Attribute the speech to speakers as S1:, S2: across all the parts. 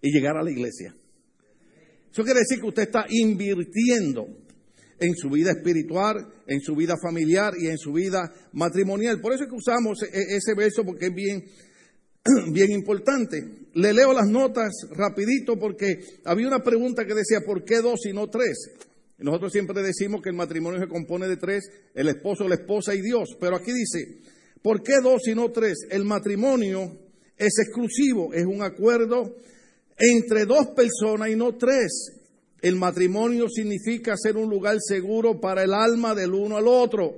S1: y llegar a la iglesia. Eso quiere decir que usted está invirtiendo en su vida espiritual, en su vida familiar y en su vida matrimonial. Por eso es que usamos e-, e-, ese verso porque es bien, bien importante. Le leo las notas rapidito porque había una pregunta que decía, ¿por qué dos y no tres? Nosotros siempre decimos que el matrimonio se compone de tres, el esposo, la esposa y Dios. Pero aquí dice, ¿por qué dos y no tres? El matrimonio es exclusivo, es un acuerdo entre dos personas y no tres. El matrimonio significa ser un lugar seguro para el alma del uno al otro.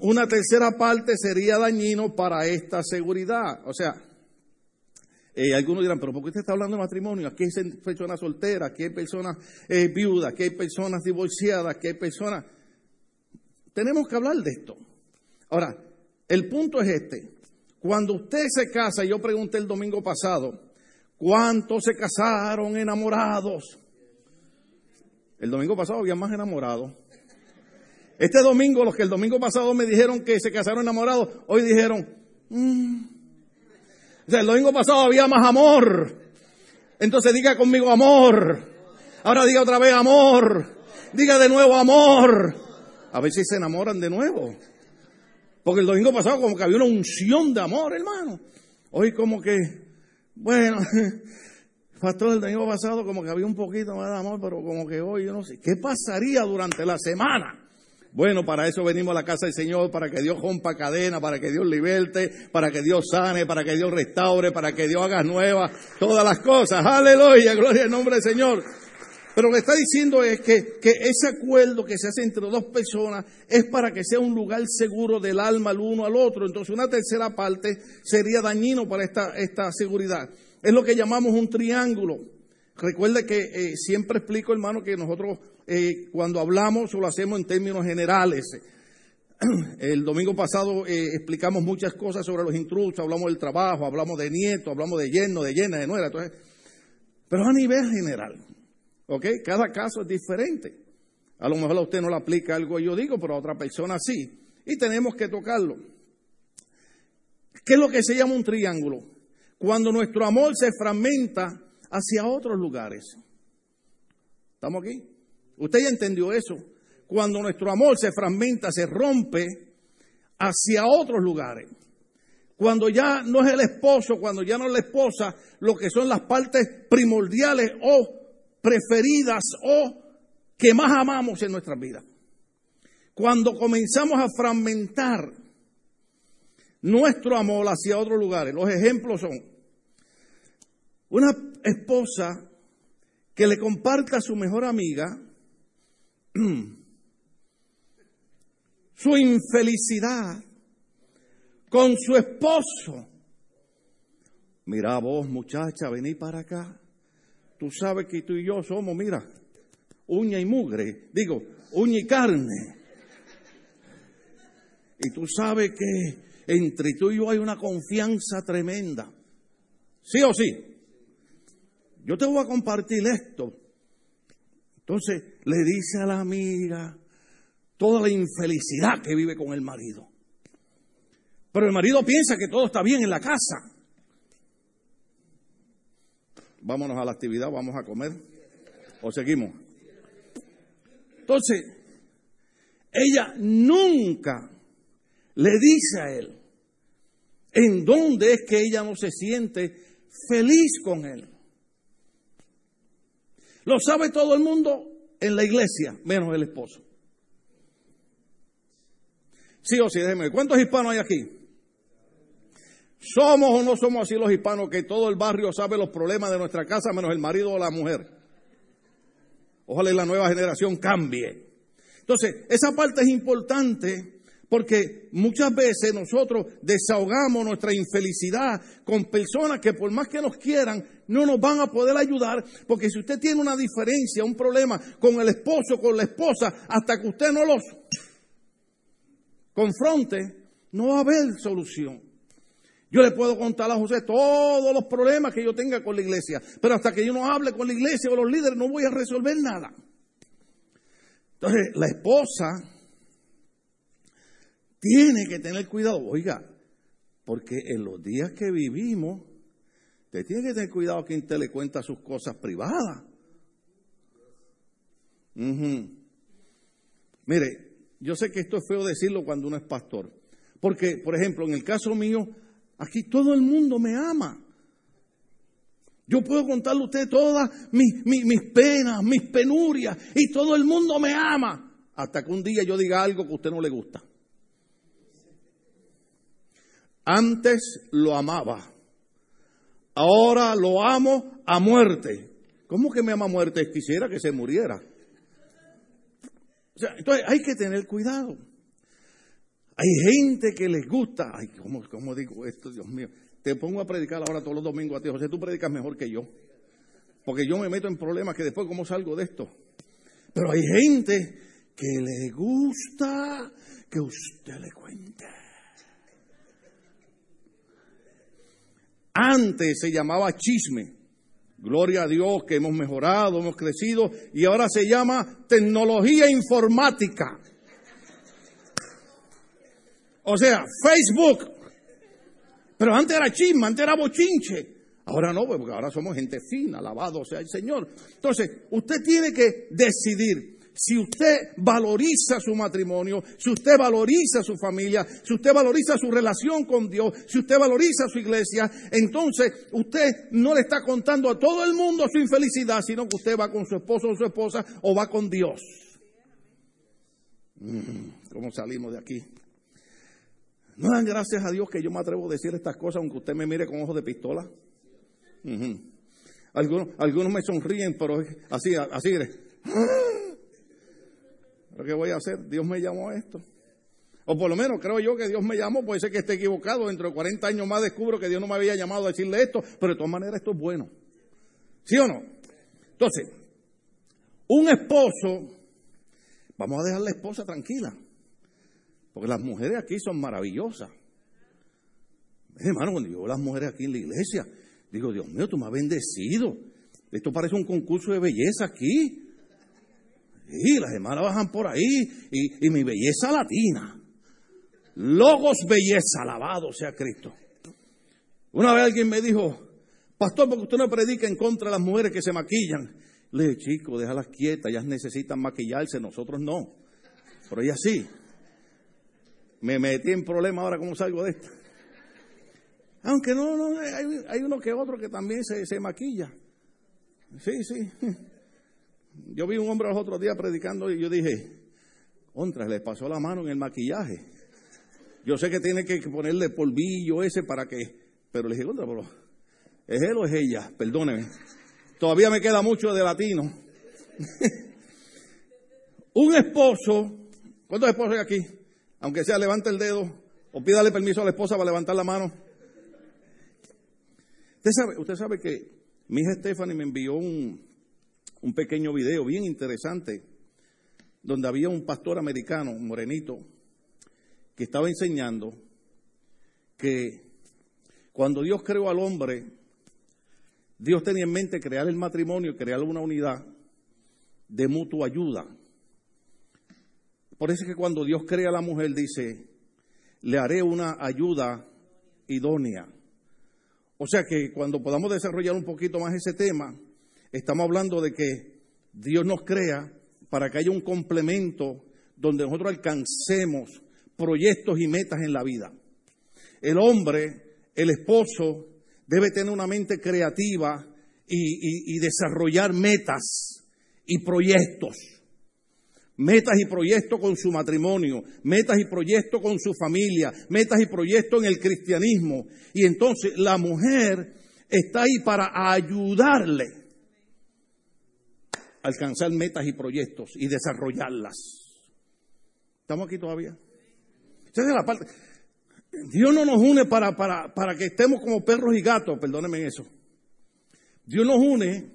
S1: Una tercera parte sería dañino para esta seguridad. O sea, eh, algunos dirán, pero ¿por qué usted está hablando de matrimonio? Aquí hay personas solteras, aquí hay personas eh, viudas, aquí hay personas divorciadas, aquí hay personas... Tenemos que hablar de esto. Ahora, el punto es este. Cuando usted se casa, yo pregunté el domingo pasado, ¿cuántos se casaron enamorados? El domingo pasado había más enamorados. Este domingo, los que el domingo pasado me dijeron que se casaron enamorados, hoy dijeron, mm". o sea, el domingo pasado había más amor. Entonces diga conmigo amor. Ahora diga otra vez amor. Diga de nuevo amor. A ver si se enamoran de nuevo. Porque el domingo pasado como que había una unción de amor, hermano. Hoy como que, bueno, pastor, el domingo pasado como que había un poquito más de amor, pero como que hoy yo no sé. ¿Qué pasaría durante la semana? Bueno, para eso venimos a la casa del Señor, para que Dios rompa cadena, para que Dios liberte, para que Dios sane, para que Dios restaure, para que Dios haga nuevas todas las cosas. Aleluya, gloria al nombre del Señor. Pero lo que está diciendo es que, ese acuerdo que se hace entre dos personas es para que sea un lugar seguro del alma al uno al otro. Entonces una tercera parte sería dañino para esta, esta seguridad. Es lo que llamamos un triángulo. Recuerde que eh, siempre explico, hermano, que nosotros eh, cuando hablamos lo hacemos en términos generales. El domingo pasado eh, explicamos muchas cosas sobre los intrusos, hablamos del trabajo, hablamos de nietos, hablamos de yerno, de llena, de nuera. pero a nivel general. ¿Ok? Cada caso es diferente. A lo mejor a usted no le aplica algo yo digo, pero a otra persona sí. Y tenemos que tocarlo. ¿Qué es lo que se llama un triángulo? Cuando nuestro amor se fragmenta hacia otros lugares. ¿Estamos aquí? Usted ya entendió eso. Cuando nuestro amor se fragmenta, se rompe hacia otros lugares. Cuando ya no es el esposo, cuando ya no es la esposa, lo que son las partes primordiales o preferidas o que más amamos en nuestras vidas. Cuando comenzamos a fragmentar nuestro amor hacia otros lugares, los ejemplos son una esposa que le comparta a su mejor amiga su infelicidad con su esposo. Mira vos, muchacha, vení para acá. Tú sabes que tú y yo somos, mira, uña y mugre, digo, uña y carne. Y tú sabes que entre tú y yo hay una confianza tremenda. ¿Sí o sí? Yo te voy a compartir esto. Entonces le dice a la amiga toda la infelicidad que vive con el marido. Pero el marido piensa que todo está bien en la casa vámonos a la actividad, vamos a comer o seguimos. Entonces, ella nunca le dice a él en dónde es que ella no se siente feliz con él. Lo sabe todo el mundo en la iglesia, menos el esposo. Sí o sí, déjeme. ¿Cuántos hispanos hay aquí? ¿Somos o no somos así los hispanos que todo el barrio sabe los problemas de nuestra casa menos el marido o la mujer? Ojalá la nueva generación cambie. Entonces, esa parte es importante porque muchas veces nosotros desahogamos nuestra infelicidad con personas que por más que nos quieran, no nos van a poder ayudar, porque si usted tiene una diferencia, un problema con el esposo, con la esposa, hasta que usted no los confronte, no va a haber solución. Yo le puedo contar a José todos los problemas que yo tenga con la iglesia, pero hasta que yo no hable con la iglesia o los líderes no voy a resolver nada. Entonces, la esposa tiene que tener cuidado, oiga, porque en los días que vivimos Usted tiene que tener cuidado quien te le cuenta sus cosas privadas. Mire, yo sé que esto es feo decirlo cuando uno es pastor. Porque, por ejemplo, en el caso mío, aquí todo el mundo me ama. Yo puedo contarle a usted todas mis, mis, penas, mis penurias, y todo el mundo me ama. Hasta que un día yo diga algo que a usted no le gusta. Antes lo amaba. Ahora lo amo a muerte. ¿Cómo que me ama a muerte? Quisiera que se muriera. O sea, entonces hay que tener cuidado. Hay gente que les gusta. Ay, ¿cómo, ¿cómo, digo esto, Dios mío? Te pongo a predicar ahora todos los domingos a ti. José, tú predicas mejor que yo. Porque yo me meto en problemas que después, ¿cómo salgo de esto? Pero hay gente que le gusta que usted le cuente. Antes se llamaba chisme. Gloria a Dios que hemos mejorado, hemos crecido y ahora se llama tecnología informática. O sea, Facebook. Pero antes era chisme, antes era bochinche. Ahora no, porque ahora somos gente fina, alabado sea el Señor. Entonces, usted tiene que decidir si usted valoriza su matrimonio, si usted valoriza su familia, si usted valoriza su relación con Dios, si usted valoriza su iglesia, entonces usted no le está contando a todo el mundo su infelicidad, sino que usted va con su esposo o su esposa o va con Dios. Mm, ¿Cómo salimos de aquí? No dan gracias a Dios que yo me atrevo a decir estas cosas, aunque usted me mire con ojos de pistola. algunos, me sonríen, pero así, así. ¿Qué voy a hacer? Dios me llamó a esto. O por lo menos creo yo que Dios me llamó, puede ser que esté equivocado, dentro de 40 años más descubro que Dios no me había llamado a decirle esto, pero de todas maneras esto es bueno. ¿Sí o no? Entonces, un esposo, vamos a dejar la esposa tranquila, porque las mujeres aquí son maravillosas. Hermano, cuando yo veo las mujeres aquí en la iglesia, digo, Dios mío, tú me has bendecido. Esto parece un concurso de belleza aquí. Y las hermanas bajan por ahí y, mi belleza latina. Logos belleza, alabado sea Cristo. Una vez alguien me dijo, pastor, porque usted no predica en contra de las mujeres que se maquillan. Le dije, chico, déjalas quietas, ellas necesitan maquillarse, nosotros no. Pero ellas sí. Me metí en problema ahora, ¿cómo salgo de esto? Aunque no, no, hay, uno que otro que también se, se maquilla. Sí, sí. Yo vi un hombre los otros días predicando y yo dije, contra, le pasó la mano en el maquillaje. Yo sé que tiene que ponerle polvillo ese para que, pero le dije, contra, pero ¿es él o es ella? Perdóneme. Todavía me queda mucho de latino. un esposo, ¿cuántos esposos hay aquí? Aunque sea, levante el dedo o pídale permiso a la esposa para levantar la mano. Usted sabe, usted sabe que mi hija Stephanie me envió un, un pequeño video bien interesante donde había un pastor americano, morenito, que estaba enseñando que cuando Dios creó al hombre, Dios tenía en mente crear el matrimonio, crear una unidad de mutua ayuda. Por eso es que cuando Dios crea a la mujer dice, le haré una ayuda idónea. O sea que cuando podamos desarrollar un poquito más ese tema, Estamos hablando de que Dios nos crea para que haya un complemento donde nosotros alcancemos proyectos y metas en la vida. El hombre, el esposo, debe tener una mente creativa y, desarrollar metas y proyectos. Metas y proyectos con su matrimonio, metas y proyectos con su familia, metas y proyectos en el cristianismo. Y entonces la mujer está ahí para ayudarle alcanzar metas y proyectos y desarrollarlas. ¿Estamos aquí todavía? Dios no nos une para, para, para que estemos como perros y gatos, perdónenme eso. Dios nos une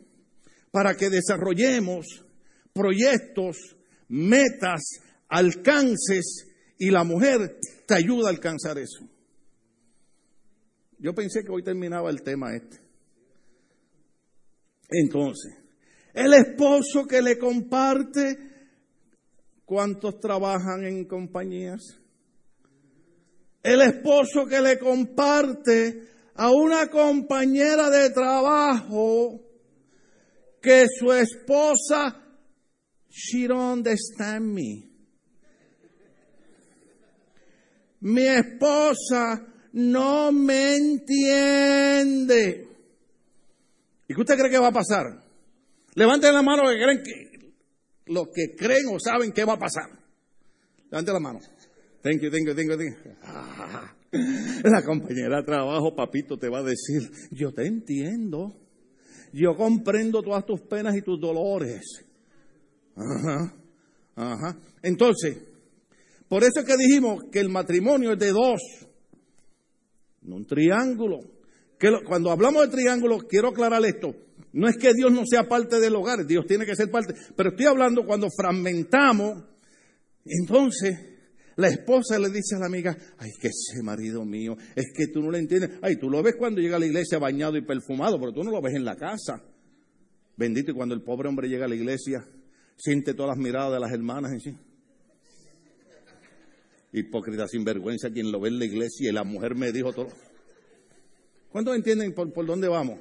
S1: para que desarrollemos proyectos, metas, alcances y la mujer te ayuda a alcanzar eso. Yo pensé que hoy terminaba el tema este. Entonces, el esposo que le comparte. ¿Cuántos trabajan en compañías? El esposo que le comparte a una compañera de trabajo que su esposa, she don't understand me. Mi esposa no me entiende. ¿Y qué usted cree que va a pasar? Levanten la mano que creen que, los que creen o saben qué va a pasar. Levanten la mano. Thank you, thank you, thank you, thank you. Ah, la compañera de trabajo, papito, te va a decir, yo te entiendo. Yo comprendo todas tus penas y tus dolores. Ajá, ajá. Entonces, por eso es que dijimos que el matrimonio es de dos, no un triángulo. Que cuando hablamos de triángulo, quiero aclarar esto. No es que Dios no sea parte del hogar, Dios tiene que ser parte. Pero estoy hablando cuando fragmentamos, entonces la esposa le dice a la amiga, ay, que ese marido mío, es que tú no le entiendes. Ay, tú lo ves cuando llega a la iglesia bañado y perfumado, pero tú no lo ves en la casa. Bendito, y cuando el pobre hombre llega a la iglesia, siente todas las miradas de las hermanas en sí. Hipócrita, sinvergüenza, quien lo ve en la iglesia y la mujer me dijo todo. ¿Cuántos entienden por, por dónde vamos?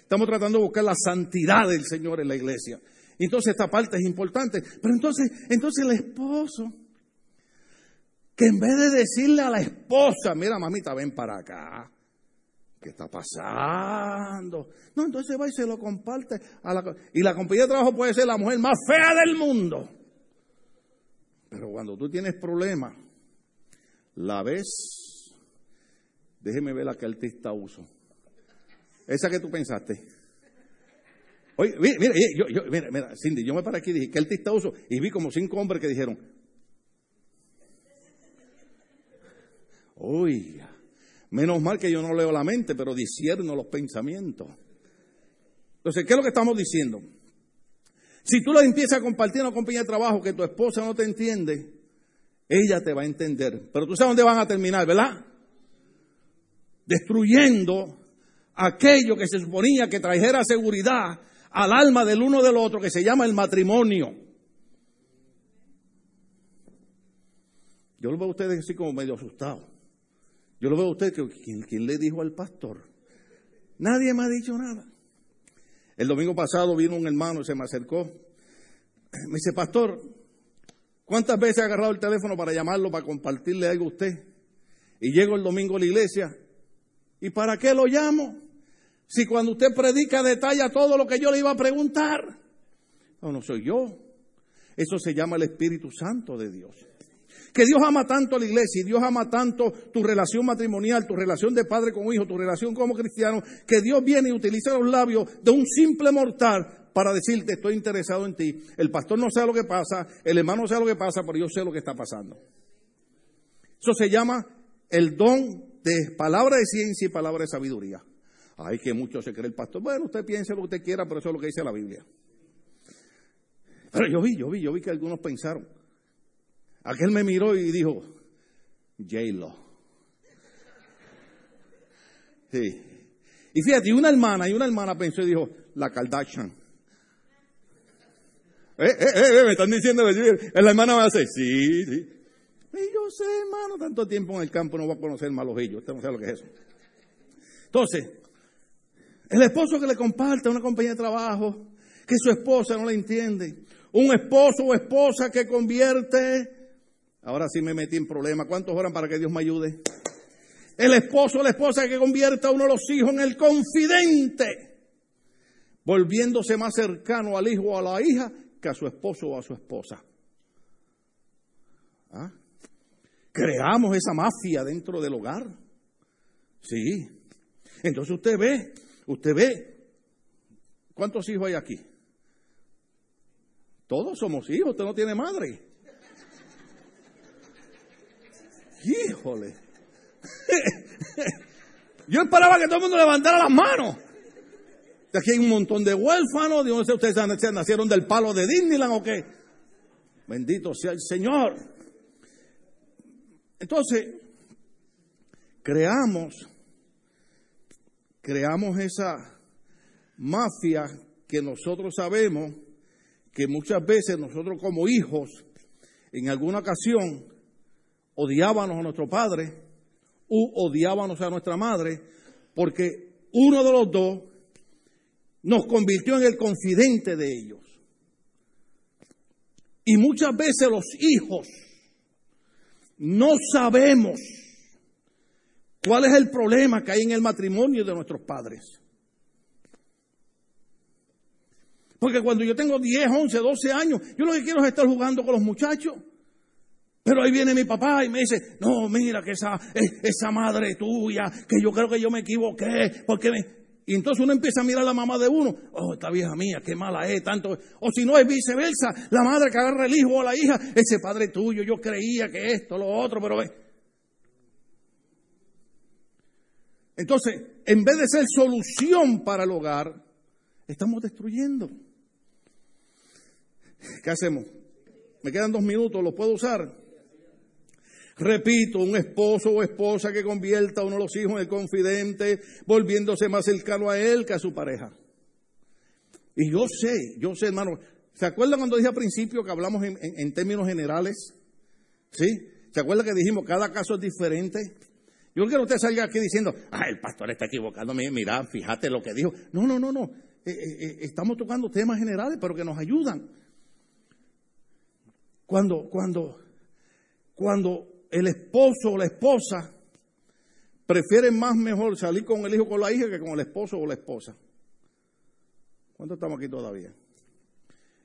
S1: Estamos tratando de buscar la santidad del Señor en la iglesia. Entonces esta parte es importante. Pero entonces, entonces el esposo, que en vez de decirle a la esposa, mira mamita, ven para acá. ¿Qué está pasando? No, entonces va y se lo comparte. A la, y la compañía de trabajo puede ser la mujer más fea del mundo. Pero cuando tú tienes problemas, la ves, déjeme ver la que artista uso. Esa que tú pensaste. Oye, mira, mira, mira, Cindy, yo me paré aquí y dije, ¿qué artista uso? Y vi como cinco hombres que dijeron, oiga, menos mal que yo no leo la mente, pero disierno los pensamientos. Entonces, ¿qué es lo que estamos diciendo? Si tú le empiezas a compartir una compañía de trabajo que tu esposa no te entiende, ella te va a entender. Pero tú sabes dónde van a terminar, ¿verdad? Destruyendo aquello que se suponía que trajera seguridad al alma del uno del otro, que se llama el matrimonio. Yo lo veo a ustedes así como medio asustados. Yo lo veo a ustedes que ¿quién, le dijo al pastor? Nadie me ha dicho nada. El domingo pasado vino un hermano y se me acercó. Me dice, pastor, ¿cuántas veces ha agarrado el teléfono para llamarlo, para compartirle algo a usted? Y llego el domingo a la iglesia. ¿Y para qué lo llamo? Si cuando usted predica detalla todo lo que yo le iba a preguntar. No, no soy yo. Eso se llama el Espíritu Santo de Dios. Que Dios ama tanto a la iglesia y Dios ama tanto tu relación matrimonial, tu relación de padre con hijo, tu relación como cristiano, que Dios viene y utiliza los labios de un simple mortal para decirte estoy interesado en ti. El pastor no sabe lo que pasa, el hermano no sabe lo que pasa, pero yo sé lo que está pasando. Eso se llama el don de palabra de ciencia y palabra de sabiduría. Ay, que mucho se cree el pastor. Bueno, usted piense lo que usted quiera, pero eso es lo que dice la Biblia. Pero yo vi, yo vi, yo vi que algunos pensaron. Aquel me miró y dijo, J-Lo. Sí. Y fíjate, una hermana, y una hermana pensó y dijo, la Kardashian. Eh, eh, eh, me están diciendo, la hermana va a decir, sí, sí. Y yo sé, hermano, tanto tiempo en el campo no va a conocer malos ellos. Usted no sabe lo que es eso. Entonces, el esposo que le comparte a una compañía de trabajo, que su esposa no le entiende. Un esposo o esposa que convierte Ahora sí me metí en problemas. ¿Cuántos oran para que Dios me ayude? El esposo o la esposa que convierta a uno de los hijos en el confidente, volviéndose más cercano al hijo o a la hija que a su esposo o a su esposa. ¿Ah? Creamos esa mafia dentro del hogar. Sí. Entonces usted ve, usted ve, ¿cuántos hijos hay aquí? Todos somos hijos, usted no tiene madre. Híjole. Yo esperaba que todo el mundo levantara las manos. Aquí hay un montón de huérfanos. De sé ustedes nacieron del palo de Disneyland o qué. Bendito sea el Señor. Entonces, creamos, creamos esa mafia que nosotros sabemos que muchas veces nosotros como hijos, en alguna ocasión, odiábamos a nuestro padre u odiábamos a nuestra madre porque uno de los dos nos convirtió en el confidente de ellos. Y muchas veces los hijos no sabemos cuál es el problema que hay en el matrimonio de nuestros padres. Porque cuando yo tengo 10, 11, 12 años, yo lo que quiero es estar jugando con los muchachos. Pero ahí viene mi papá y me dice, no, mira que esa, esa madre tuya, que yo creo que yo me equivoqué, porque me... Y entonces uno empieza a mirar a la mamá de uno, oh, esta vieja mía, qué mala es, tanto. O si no es viceversa, la madre que agarra el hijo o la hija, ese padre tuyo, yo creía que esto, lo otro, pero ve. Entonces, en vez de ser solución para el hogar, estamos destruyendo. ¿Qué hacemos? Me quedan dos minutos, ¿los puedo usar? Repito, un esposo o esposa que convierta a uno de los hijos en el confidente, volviéndose más cercano a él que a su pareja. Y yo sé, yo sé, hermano, ¿se acuerdan cuando dije al principio que hablamos en, términos generales? ¿Sí? ¿Se acuerdan que dijimos cada caso es diferente? Yo quiero que usted salga aquí diciendo, ah, el pastor está equivocando, mira, fíjate lo que dijo. No, no, no, no. Eh, eh, eh, estamos tocando temas generales, pero que nos ayudan. Cuando, cuando, cuando el esposo o la esposa prefieren más mejor salir con el hijo o con la hija que con el esposo o la esposa. ¿Cuántos estamos aquí todavía?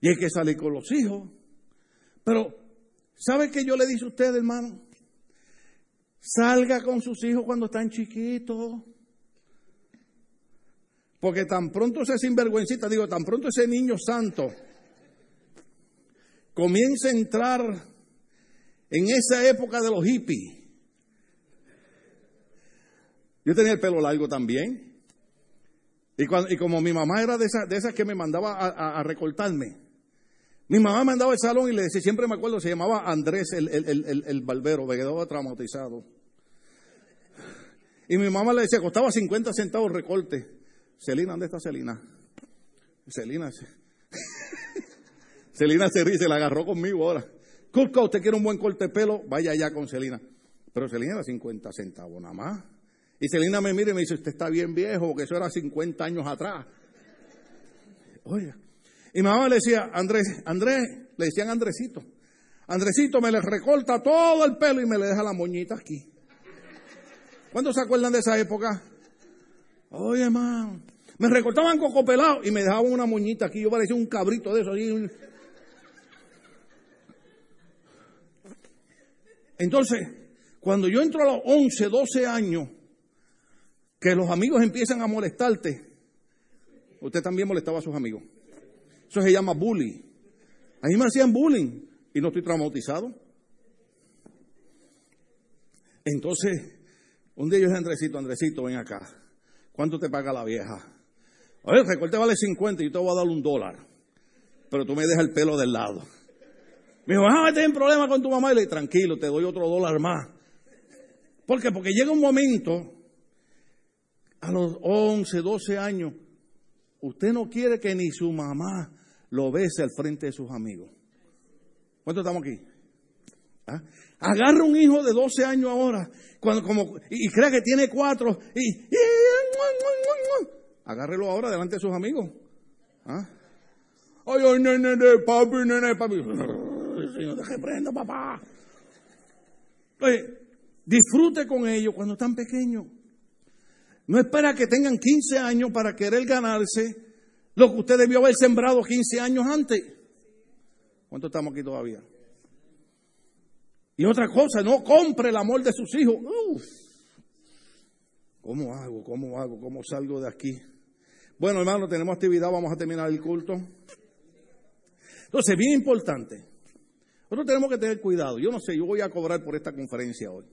S1: Y hay que salir con los hijos. Pero, ¿sabe qué yo le dije a usted, hermano? Salga con sus hijos cuando están chiquitos. Porque tan pronto ese sinvergüencita, digo, tan pronto ese niño santo comienza a entrar en esa época de los hippies, yo tenía el pelo largo también. Y, y como mi mamá era de esas, de esas que me mandaba a, recortarme, mi mamá me andaba al salón y le decía, siempre me acuerdo, se llamaba Andrés el, el, el, barbero, me quedaba traumatizado. Y mi mamá le decía, costaba 50 centavos el recorte. Celina, ¿dónde está Celina? Celina, Celina se ríe, se la agarró conmigo ahora. Cusco, usted quiere un buen corte de pelo, vaya allá con Celina. Pero Celina era 50 centavos nada más. Y Celina me mira y me dice, usted está bien viejo, porque eso era 50 años atrás. Oye. Y mi mamá le decía, Andrés, Andrés, le decían Andresito. Andresito me le recorta todo el pelo y me le deja la moñita aquí. ¿Cuántos se acuerdan de esa época? Oye, hermano, me recortaban coco pelado y me dejaban una moñita aquí. Yo parecía un cabrito de eso. Entonces, cuando yo entro a los 11, 12 años, que los amigos empiezan a molestarte, usted también molestaba a sus amigos. Eso se llama bullying. A mí me hacían bullying y no estoy traumatizado. Entonces, un día yo dije, Andresito, Andresito, ven acá. ¿Cuánto te paga la vieja? Oye, el recorte vale 50 y yo te voy a dar un dólar. Pero tú me dejas el pelo del lado. Me dijo, ah, en problema con tu mamá. Y le dije, tranquilo, te doy otro dólar más. ¿Por qué? Porque llega un momento, a los 11, 12 años, usted no quiere que ni su mamá lo bese al frente de sus amigos. ¿Cuántos estamos aquí? ¿Ah? Agarra un hijo de 12 años ahora, cuando, como, y, cree que tiene cuatro, y, y, agárrelo ahora delante de sus amigos. ¿Ah? Ay, ay, papi, nene. Señor, deje prenda, papá. Disfrute con ellos cuando están pequeños. No espera que tengan 15 años para querer ganarse lo que usted debió haber sembrado 15 años antes. ¿Cuánto estamos aquí todavía? Y otra cosa, no compre el amor de sus hijos. ¿Cómo hago? ¿Cómo hago? ¿Cómo salgo de aquí? Bueno, hermano, tenemos actividad, vamos a terminar el culto. Entonces, bien importante. Nosotros tenemos que tener cuidado. Yo no sé, yo voy a cobrar por esta conferencia hoy.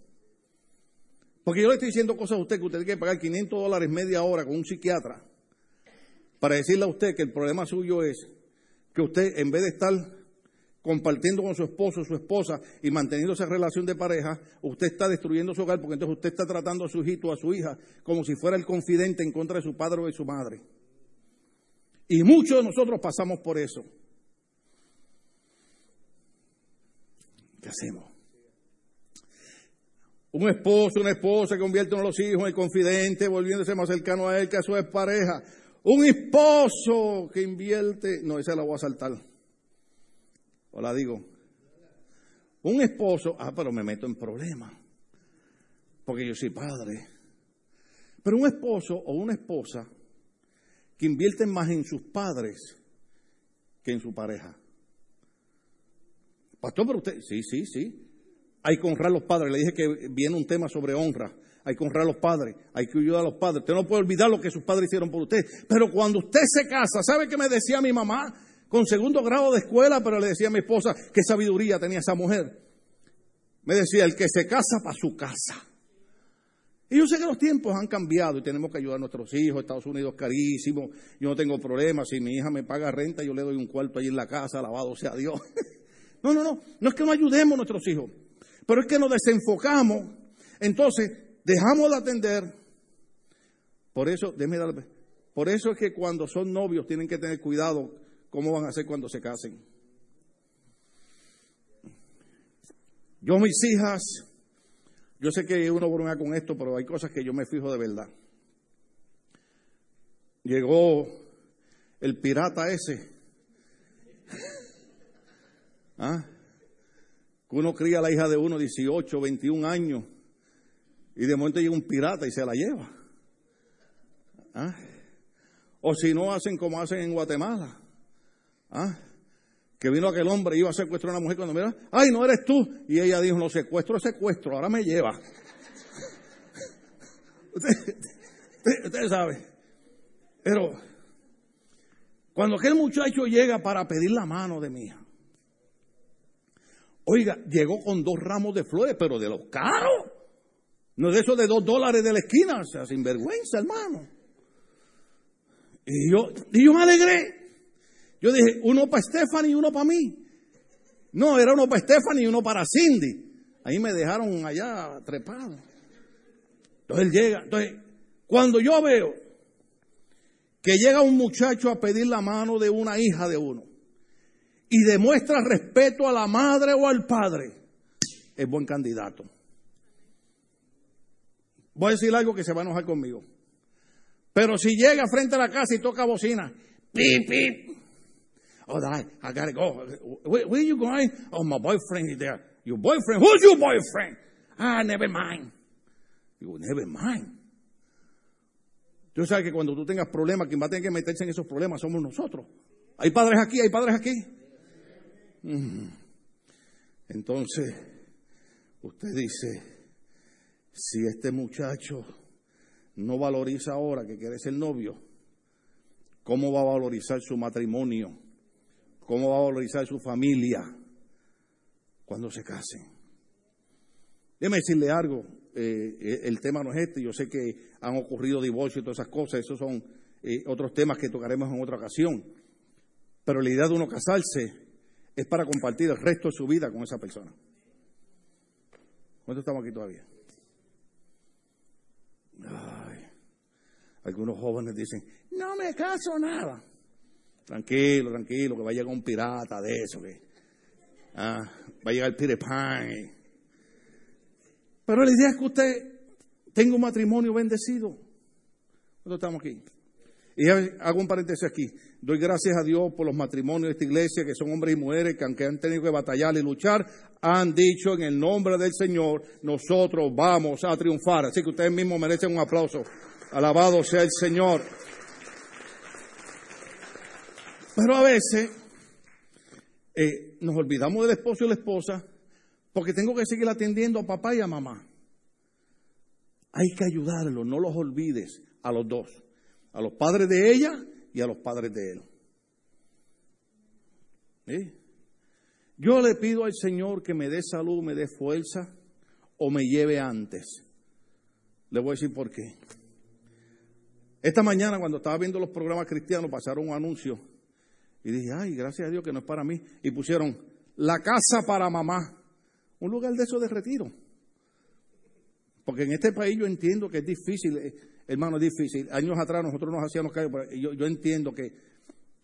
S1: Porque yo le estoy diciendo cosas a usted que usted tiene que pagar 500 dólares media hora con un psiquiatra para decirle a usted que el problema suyo es que usted, en vez de estar compartiendo con su esposo, su esposa y manteniendo esa relación de pareja, usted está destruyendo su hogar porque entonces usted está tratando a su hijito, a su hija, como si fuera el confidente en contra de su padre o de su madre. Y muchos de nosotros pasamos por eso. ¿Qué hacemos? Un esposo, una esposa que convierte a los hijos en confidente, volviéndose más cercano a él que a su pareja. Un esposo que invierte, no, esa la voy a saltar. O la digo. Un esposo, ah, pero me meto en problemas, porque yo soy padre. Pero un esposo o una esposa que invierten más en sus padres que en su pareja. Pastor, pero usted, sí, sí, sí. Hay que honrar a los padres. Le dije que viene un tema sobre honra. Hay que honrar a los padres. Hay que ayudar a los padres. Usted no puede olvidar lo que sus padres hicieron por usted. Pero cuando usted se casa, ¿sabe qué me decía mi mamá? Con segundo grado de escuela, pero le decía a mi esposa qué sabiduría tenía esa mujer. Me decía, el que se casa para su casa. Y yo sé que los tiempos han cambiado y tenemos que ayudar a nuestros hijos. Estados Unidos carísimo. Yo no tengo problemas. Si mi hija me paga renta, yo le doy un cuarto ahí en la casa. Alabado sea Dios. No, no, no. No es que no ayudemos a nuestros hijos. Pero es que nos desenfocamos. Entonces, dejamos de atender. Por eso, déjeme darle. Por eso es que cuando son novios tienen que tener cuidado cómo van a hacer cuando se casen. Yo, mis hijas, yo sé que uno bromea con esto, pero hay cosas que yo me fijo de verdad. Llegó el pirata ese. ¿Ah? Uno cría a la hija de uno 18, 21 años y de momento llega un pirata y se la lleva. ¿Ah? O si no hacen como hacen en Guatemala. ¿Ah? que vino aquel hombre y iba a secuestrar a una mujer cuando mira, ay, no eres tú. Y ella dijo, no, secuestro es secuestro, ahora me lleva. usted, sabe. Pero cuando aquel muchacho llega para pedir la mano de mi hija, oiga, llegó con dos ramos de flores, pero de los caros. No de esos de dos dólares de la esquina, o sea, sin vergüenza, hermano. Y yo, y yo me alegré. Yo dije, uno para Stephanie y uno para mí. No, era uno para Stephanie y uno para Cindy. Ahí me dejaron allá trepado. Entonces él llega. Entonces, cuando yo veo que llega un muchacho a pedir la mano de una hija de uno y demuestra respeto a la madre o al padre, es buen candidato. Voy a decir algo que se va a enojar conmigo. Pero si llega frente a la casa y toca bocina, pip, pip, Oh, I, I gotta go. Where, are you going? Oh, my boyfriend is there. Your boyfriend? Who's your boyfriend? Ah, never mind. Digo, never mind. Tú sabes que cuando tú tengas problemas, quien va a tener que meterse en esos problemas somos nosotros. Hay padres aquí, hay padres aquí. Entonces, usted dice, si este muchacho no valoriza ahora que quiere ser novio, ¿cómo va a valorizar su matrimonio? ¿Cómo va a valorizar su familia cuando se casen? Déjeme decirle algo, eh, eh, el tema no es este, yo sé que han ocurrido divorcios y todas esas cosas, esos son eh, otros temas que tocaremos en otra ocasión, pero la idea de uno casarse es para compartir el resto de su vida con esa persona. ¿Cuántos estamos aquí todavía? algunos jóvenes dicen, no me caso nada. Tranquilo, tranquilo, que va a llegar un pirata de eso, que ah, va a llegar Peter Pan. Pero la idea es que usted tenga un matrimonio bendecido. ¿Cuándo estamos aquí? Y hago un paréntesis aquí. Doy gracias a Dios por los matrimonios de esta iglesia, que son hombres y mujeres que aunque han tenido que batallar y luchar, han dicho en el nombre del Señor, nosotros vamos a triunfar. Así que ustedes mismos merecen un aplauso. Alabado sea el Señor. Pero a veces eh, nos olvidamos del esposo y la esposa porque tengo que seguir atendiendo a papá y a mamá. Hay que ayudarlos, no los olvides a los dos, a los padres de ella y a los padres de él. Yo le pido al Señor que me dé salud, me dé fuerza o me lleve antes. Le voy a decir por qué. Esta mañana cuando estaba viendo los programas cristianos pasaron un anuncio y dije, ay, gracias a Dios que no es para mí. Y pusieron la casa para mamá. Un lugar de eso de retiro. Porque en este país yo entiendo que es difícil, eh, hermano, es difícil. Años atrás nosotros nos hacíamos caer, yo, yo entiendo que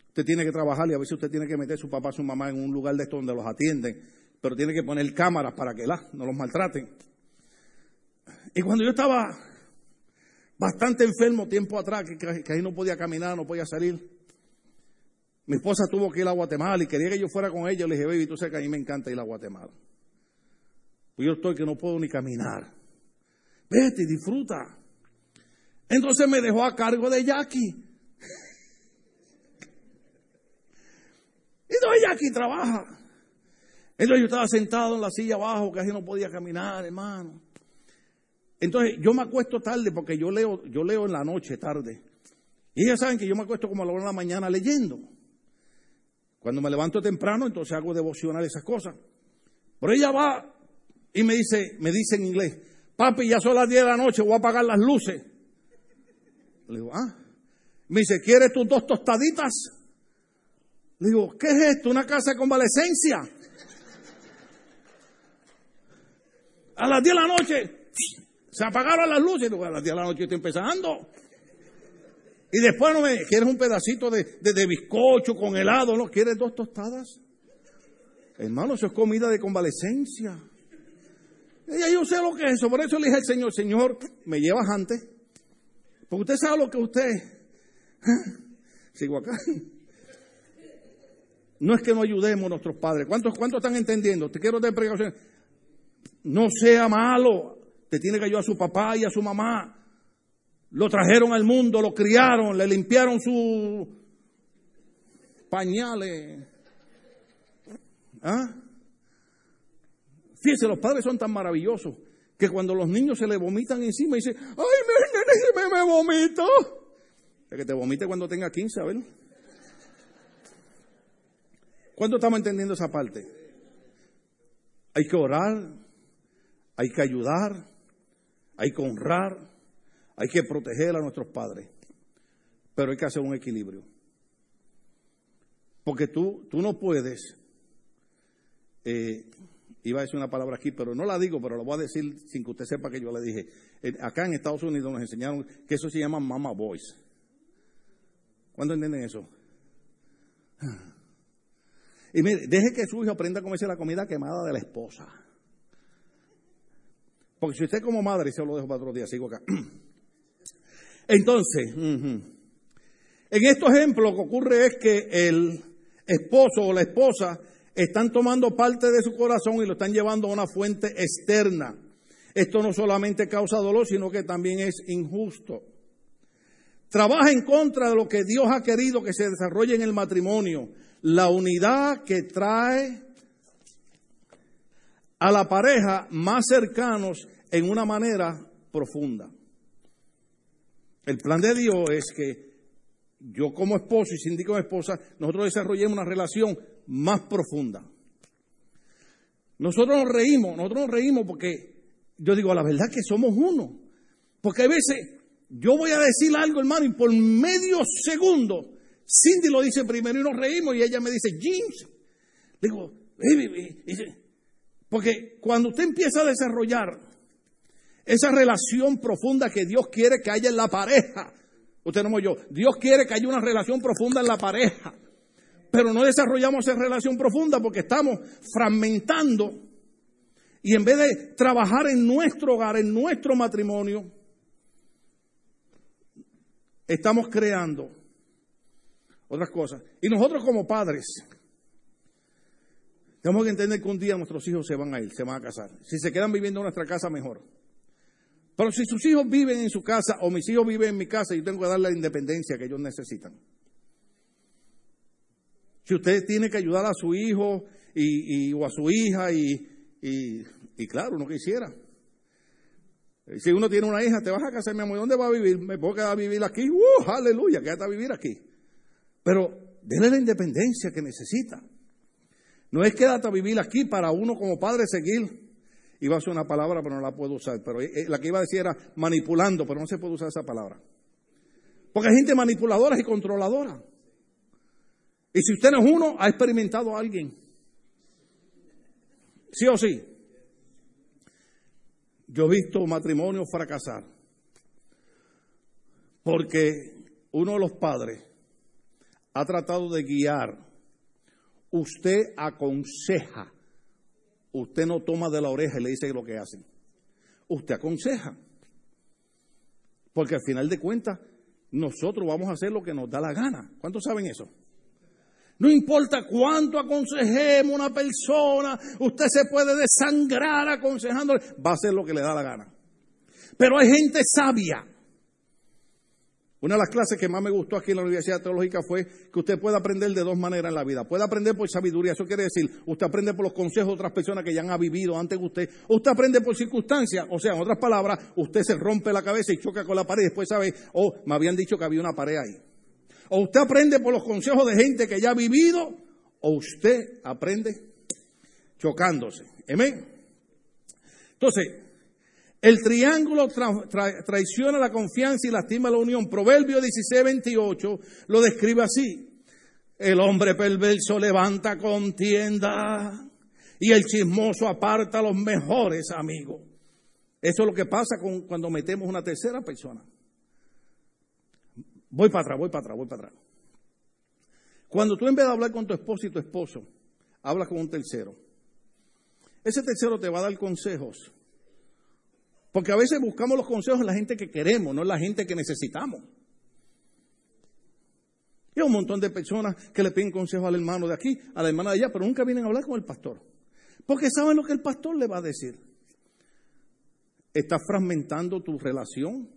S1: usted tiene que trabajar y a veces usted tiene que meter a su papá, a su mamá en un lugar de esto donde los atienden, pero tiene que poner cámaras para que la, no los maltraten. Y cuando yo estaba bastante enfermo tiempo atrás, que, ahí no podía caminar, no podía salir, mi esposa tuvo que ir a Guatemala y quería que yo fuera con ella. Le dije, baby, tú sabes que a mí me encanta ir a Guatemala. Pues yo estoy que no puedo ni caminar. Vete, disfruta. Entonces me dejó a cargo de Jackie. Entonces Jackie trabaja. Entonces yo estaba sentado en la silla abajo, casi no podía caminar, hermano. Entonces yo me acuesto tarde porque yo leo, yo leo en la noche tarde. Y ellas saben que yo me acuesto como a la hora de la mañana leyendo. Cuando me levanto temprano, entonces hago devocional esas cosas. Pero ella va y me dice, me dice en inglés, papi, ya son las 10 de la noche, voy a apagar las luces. Le digo, ah. Me dice, ¿quieres tus dos tostaditas? Le digo, ¿qué es esto? ¿Una casa de convalecencia? A las 10 de la noche se apagaron las luces. Digo, a las 10 de la noche estoy empezando. Y después no me, ¿quieres un pedacito de, de, bizcocho con helado? ¿No? ¿Quieres dos tostadas? Hermano, eso es comida de convalecencia. Y yo sé lo que es eso. Por eso le dije al Señor, Señor, me llevas antes. Porque usted sabe lo que usted... Sigo acá. No es que no ayudemos a nuestros padres. ¿Cuántos, cuántos están entendiendo? Te quiero dar precaución. No sea malo. Te tiene que ayudar a su papá y a su mamá. Lo trajeron al mundo, lo criaron, le limpiaron sus pañales. ¿Ah? Fíjense, los padres son tan maravillosos que cuando los niños se le vomitan encima y dicen, ¡ay, me, me, me, vomito! Es que te vomite cuando tenga 15, a ver. ¿Cuánto estamos entendiendo esa parte? Hay que orar, hay que ayudar, hay que honrar, hay que proteger a nuestros padres, pero hay que hacer un equilibrio. Porque tú, tú no puedes eh, Iba a decir una palabra aquí, pero no la digo, pero la voy a decir sin que usted sepa que yo le dije. Acá en Estados Unidos nos enseñaron que eso se llama mama voice. ¿Cuándo entienden eso? Y mire, deje que su hijo aprenda a comerse la comida quemada de la esposa. Porque si usted como madre, se lo dejo para otro día, sigo acá. Entonces, en estos ejemplos lo que ocurre es que el esposo o la esposa están tomando parte de su corazón y lo están llevando a una fuente externa. Esto no solamente causa dolor, sino que también es injusto. Trabaja en contra de lo que Dios ha querido que se desarrolle en el matrimonio. La unidad que trae a la pareja más cercanos en una manera profunda. El plan de Dios es que yo como esposo y Cindy como esposa, nosotros desarrollemos una relación más profunda. Nosotros nos reímos, nosotros nos reímos porque yo digo, la verdad que somos uno. Porque a veces yo voy a decir algo, hermano, y por medio segundo, Cindy lo dice primero y nos reímos y ella me dice, James. Digo, porque cuando usted empieza a desarrollar esa relación profunda que Dios quiere que haya en la pareja, usted no yo, Dios quiere que haya una relación profunda en la pareja pero no desarrollamos esa relación profunda porque estamos fragmentando y en vez de trabajar en nuestro hogar, en nuestro matrimonio, estamos creando otras cosas. Y nosotros como padres, tenemos que entender que un día nuestros hijos se van a ir, se van a casar. Si se quedan viviendo en nuestra casa, mejor. Pero si sus hijos viven en su casa o mis hijos viven en mi casa, yo tengo que darle la independencia que ellos necesitan. Si usted tiene que ayudar a su hijo y, o a su hija y, claro, uno quisiera. Si uno tiene una hija, te vas a casar, mi amor, ¿dónde va a vivir? ¿Me puedo quedar a vivir aquí? ¡Uh, aleluya! Quédate a vivir aquí. Pero denle la independencia que necesita. No es quédate a vivir aquí para uno como padre seguir. Iba a ser una palabra, pero no la puedo usar. Pero eh, la que iba a decir era manipulando, pero no se puede usar esa palabra. Porque hay gente manipuladora y controladora. Y si usted no es uno, ha experimentado a alguien. ¿Sí o sí? Yo he visto matrimonios fracasar porque uno de los padres ha tratado de guiar. Usted aconseja, usted no toma de la oreja y le dice lo que hacen. usted aconseja. Porque al final de cuentas, nosotros vamos a hacer lo que nos da la gana. ¿Cuántos saben eso? No importa cuánto aconsejemos a una persona, usted se puede desangrar aconsejándole, va a hacer lo que le da la gana. Pero hay gente sabia una de las clases que más me gustó aquí en la Universidad Teológica fue que usted puede aprender de dos maneras en la vida. Puede aprender por sabiduría, eso quiere decir, usted aprende por los consejos de otras personas que ya han vivido antes que usted. Usted aprende por circunstancias, o sea, en otras palabras, usted se rompe la cabeza y choca con la pared y después sabe, oh, me habían dicho que había una pared ahí. O usted aprende por los consejos de gente que ya ha vivido, o usted aprende chocándose. Amén. Entonces, el triángulo traiciona la confianza y lastima la unión. Proverbio 16, 28 lo describe así. El hombre perverso levanta contienda y el chismoso aparta a los mejores amigos. Eso es lo que pasa cuando metemos una tercera persona. Voy para atrás, voy para atrás, voy para atrás. Cuando tú en vez de hablar con tu esposo y tu esposo, hablas con un tercero. Ese tercero te va a dar consejos porque a veces buscamos los consejos en la gente que queremos, no en la gente que necesitamos. Y hay un montón de personas que le piden consejos al hermano de aquí, a la hermana de allá, pero nunca vienen a hablar con el pastor. Porque saben lo que el pastor le va a decir. Estás fragmentando tu relación.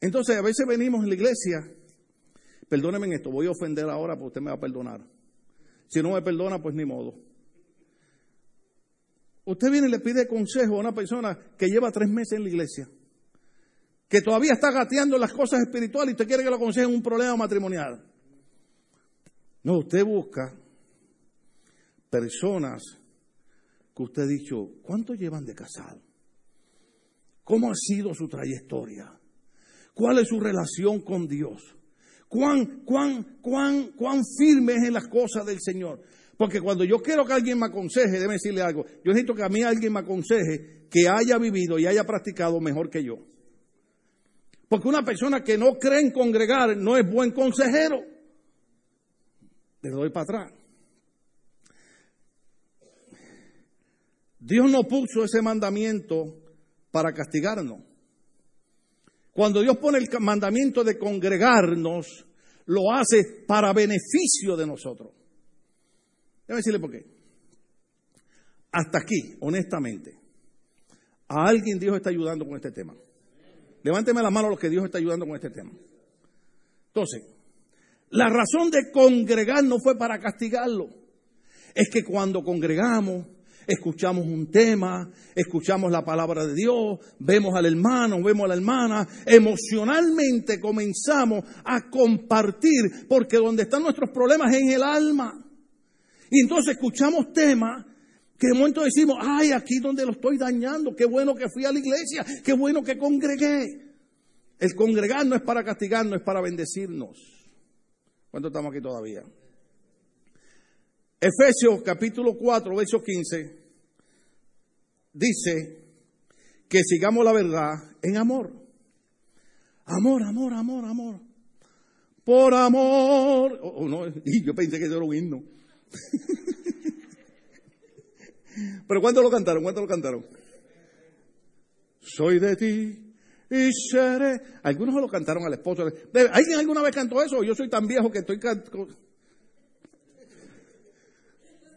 S1: Entonces, a veces venimos en la iglesia, perdóneme en esto, voy a ofender ahora, porque usted me va a perdonar. Si no me perdona, pues ni modo. Usted viene y le pide consejo a una persona que lleva tres meses en la iglesia, que todavía está gateando las cosas espirituales y usted quiere que lo aconseje en un problema matrimonial. No, usted busca personas que usted ha dicho, ¿cuánto llevan de casado? ¿Cómo ha sido su trayectoria? ¿Cuál es su relación con Dios? ¿Cuán, cuán, cuán, cuán firme es en las cosas del Señor? Porque cuando yo quiero que alguien me aconseje, déjeme decirle algo, yo necesito que a mí alguien me aconseje que haya vivido y haya practicado mejor que yo. Porque una persona que no cree en congregar no es buen consejero. Le doy para atrás. Dios no puso ese mandamiento para castigarnos. Cuando Dios pone el mandamiento de congregarnos, lo hace para beneficio de nosotros. Déjame decirle por qué. Hasta aquí, honestamente, a alguien Dios está ayudando con este tema. Levánteme la mano a los que Dios está ayudando con este tema. Entonces, la razón de congregar no fue para castigarlo. Es que cuando congregamos, escuchamos un tema, escuchamos la palabra de Dios, vemos al hermano, vemos a la hermana, emocionalmente comenzamos a compartir, porque donde están nuestros problemas es en el alma. Y entonces escuchamos temas que de momento decimos, ay, aquí donde lo estoy dañando, qué bueno que fui a la iglesia, qué bueno que congregué. El congregar no es para castigarnos, es para bendecirnos. ¿Cuánto estamos aquí todavía? Efesios capítulo 4, verso 15, dice que sigamos la verdad en amor. Amor, amor, amor, amor. Por amor. Oh, oh, no, y yo pensé que era un himno. Pero ¿cuánto lo cantaron? ¿Cuánto lo cantaron? Soy de ti y seré. Algunos lo cantaron al esposo. ¿Alguien alguna vez cantó eso? Yo soy tan viejo que estoy cantando.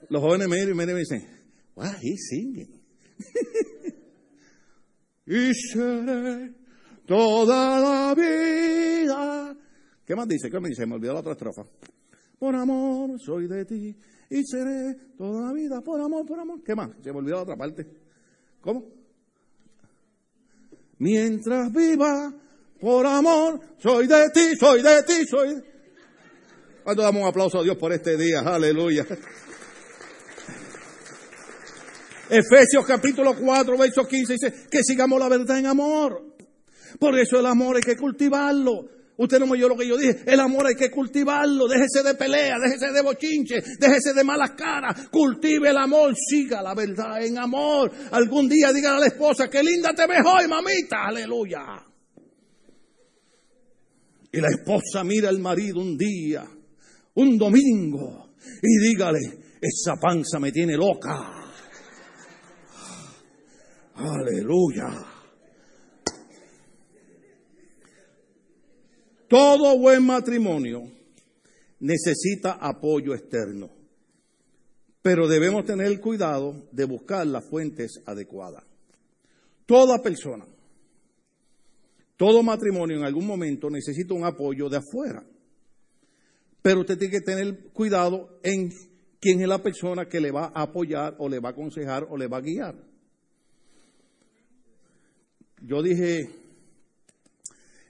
S1: Los jóvenes me y me dicen, wow, he's singing. y seré toda la vida. ¿Qué más dice? ¿Qué me dice? Me olvidó la otra estrofa por amor soy de ti y seré toda la vida por amor, por amor. ¿Qué más? Se me olvidó la otra parte. ¿Cómo? Mientras viva por amor, soy de ti, soy de ti, soy. ¿Cuánto damos un aplauso a Dios por este día? Aleluya. Efesios capítulo 4, verso 15 dice que sigamos la verdad en amor. Por eso el amor hay que cultivarlo. Usted no me oyó lo que yo dije. El amor hay que cultivarlo. Déjese de pelea, déjese de bochinche, déjese de malas caras. Cultive el amor, siga la verdad en amor. Algún día diga a la esposa, qué linda te ves hoy, mamita. Aleluya. Y la esposa mira al marido un día, un domingo, y dígale, esa panza me tiene loca. Aleluya. Todo buen matrimonio necesita apoyo externo, pero debemos tener cuidado de buscar las fuentes adecuadas. Toda persona, todo matrimonio en algún momento necesita un apoyo de afuera, pero usted tiene que tener cuidado en quién es la persona que le va a apoyar o le va a aconsejar o le va a guiar. Yo dije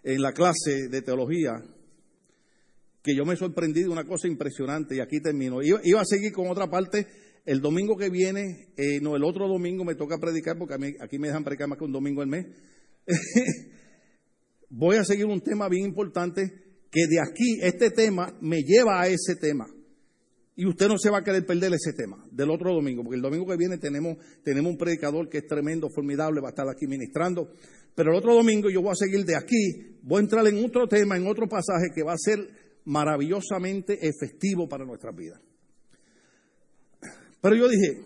S1: en la clase de teología que yo me sorprendí de una cosa impresionante y aquí termino. Iba, a seguir con otra parte. El domingo que viene, eh, no, el otro domingo me toca predicar porque aquí me dejan predicar más que un domingo al mes. Voy a seguir un tema bien importante que de aquí, este tema me lleva a ese tema. Y usted no se va a querer perder ese tema del otro domingo, porque el domingo que viene tenemos, tenemos un predicador que es tremendo, formidable, va a estar aquí ministrando. Pero el otro domingo yo voy a seguir de aquí, voy a entrar en otro tema, en otro pasaje que va a ser maravillosamente efectivo para nuestra vida. Pero yo dije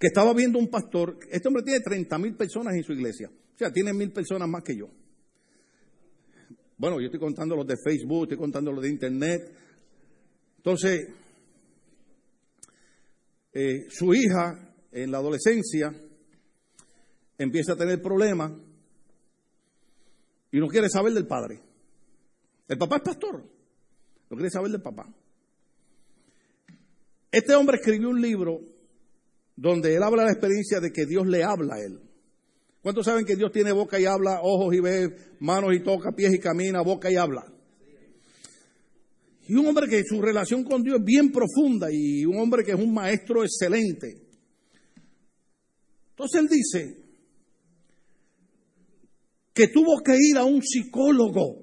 S1: que estaba viendo un pastor, este hombre tiene 30 mil personas en su iglesia, o sea, tiene mil personas más que yo. Bueno, yo estoy contando los de Facebook, estoy contando los de Internet. Entonces, eh, su hija en la adolescencia empieza a tener problemas y no quiere saber del padre. El papá es pastor, no quiere saber del papá. Este hombre escribió un libro donde él habla de la experiencia de que Dios le habla a él. ¿Cuántos saben que Dios tiene boca y habla, ojos y ve, manos y toca, pies y camina, boca y habla? Y un hombre que su relación con Dios es bien profunda y un hombre que es un maestro excelente. Entonces él dice, que tuvo que ir a un psicólogo.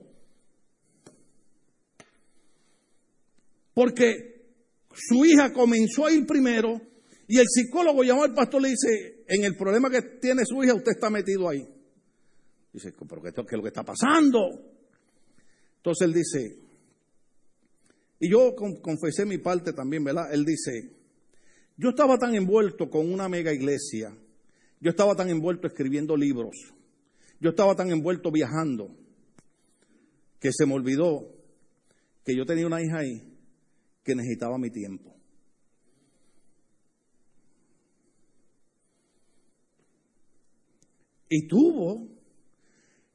S1: Porque su hija comenzó a ir primero y el psicólogo llamó al pastor y le dice, en el problema que tiene su hija usted está metido ahí. Dice, pero ¿qué, es lo que está pasando? Entonces él dice, y yo confesé mi parte también, ¿verdad? Él dice, yo estaba tan envuelto con una mega iglesia, yo estaba tan envuelto escribiendo libros, yo estaba tan envuelto viajando que se me olvidó que yo tenía una hija ahí que necesitaba mi tiempo. Y tuvo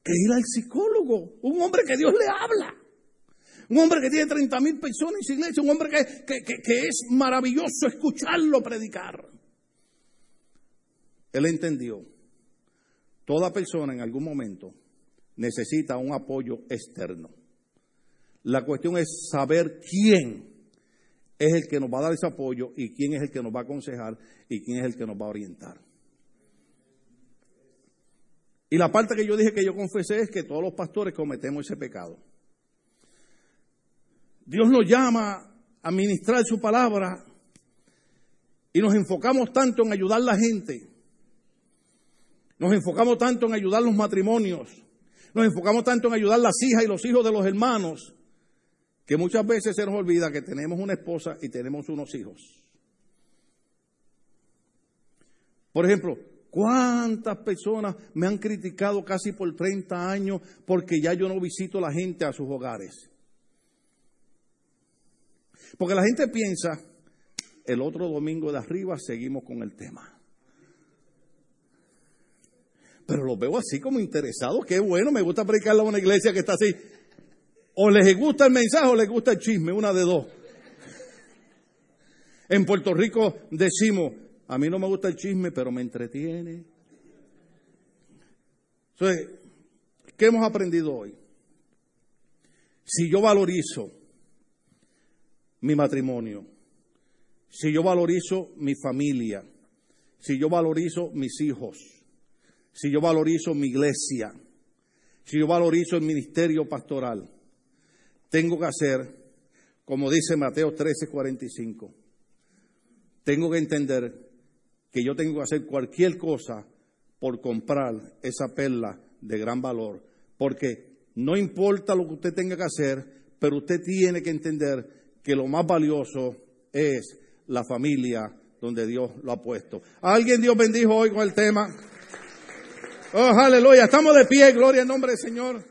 S1: que ir al psicólogo, un hombre que Dios le habla. Un hombre que tiene 30 mil personas en su iglesia, un hombre que, que, es maravilloso escucharlo predicar. Él entendió Toda persona en algún momento necesita un apoyo externo. La cuestión es saber quién es el que nos va a dar ese apoyo y quién es el que nos va a aconsejar y quién es el que nos va a orientar. Y la parte que yo dije que yo confesé es que todos los pastores cometemos ese pecado. Dios nos llama a ministrar su palabra y nos enfocamos tanto en ayudar a la gente nos enfocamos tanto en ayudar los matrimonios, nos enfocamos tanto en ayudar las hijas y los hijos de los hermanos, que muchas veces se nos olvida que tenemos una esposa y tenemos unos hijos. Por ejemplo, ¿cuántas personas me han criticado casi por 30 años porque ya yo no visito a la gente a sus hogares? Porque la gente piensa, el otro domingo de arriba seguimos con el tema pero los veo así como interesados. Qué bueno, me gusta predicarle a una iglesia que está así. O les gusta el mensaje o les gusta el chisme, una de dos. En Puerto Rico decimos, a mí no me gusta el chisme, pero me entretiene. Entonces, ¿qué hemos aprendido hoy? Si yo valorizo mi matrimonio, si yo valorizo mi familia, si yo valorizo mis hijos, si yo valorizo mi iglesia, si yo valorizo el ministerio pastoral, tengo que hacer, como dice Mateo 13, 45, tengo que entender que yo tengo que hacer cualquier cosa por comprar esa perla de gran valor, porque no importa lo que usted tenga que hacer, pero usted tiene que entender que lo más valioso es la familia, donde Dios lo ha puesto. ¿A alguien Dios bendijo hoy con el tema? Oh, aleluya. Estamos de pie, gloria al nombre del Señor.